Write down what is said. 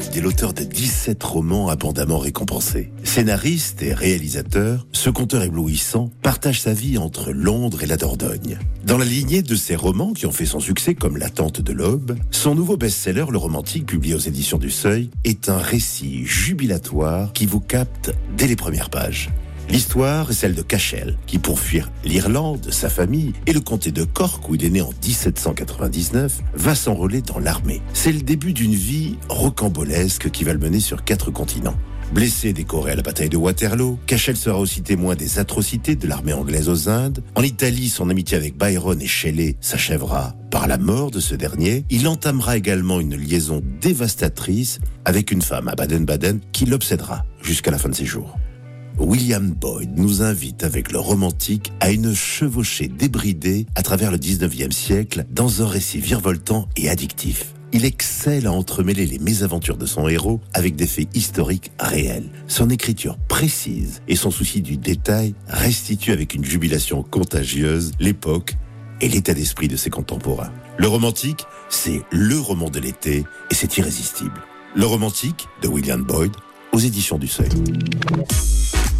Boyd est l'auteur de 17 romans abondamment récompensés. Scénariste et réalisateur, ce conteur éblouissant partage sa vie entre Londres et la Dordogne. Dans la lignée de ses romans qui ont fait son succès comme L'attente de l'aube, son nouveau best-seller, Le Romantique, publié aux éditions du Seuil, est un récit jubilatoire qui vous capte dès les premières pages. L'histoire est celle de Cashel, qui pour fuir l'Irlande, sa famille et le comté de Cork où il est né en 1799, va s'enrôler dans l'armée. C'est le début d'une vie rocambolesque qui va le mener sur quatre continents. Blessé décoré à la bataille de Waterloo, Cashel sera aussi témoin des atrocités de l'armée anglaise aux Indes. En Italie, son amitié avec Byron et Shelley s'achèvera par la mort de ce dernier. Il entamera également une liaison dévastatrice avec une femme à Baden-Baden qui l'obsédera jusqu'à la fin de ses jours. William Boyd nous invite avec le romantique à une chevauchée débridée à travers le 19e siècle dans un récit virevoltant et addictif. Il excelle à entremêler les mésaventures de son héros avec des faits historiques réels. Son écriture précise et son souci du détail restituent avec une jubilation contagieuse l'époque et l'état d'esprit de ses contemporains. Le romantique, c'est le roman de l'été et c'est irrésistible. Le romantique de William Boyd aux éditions du Seuil.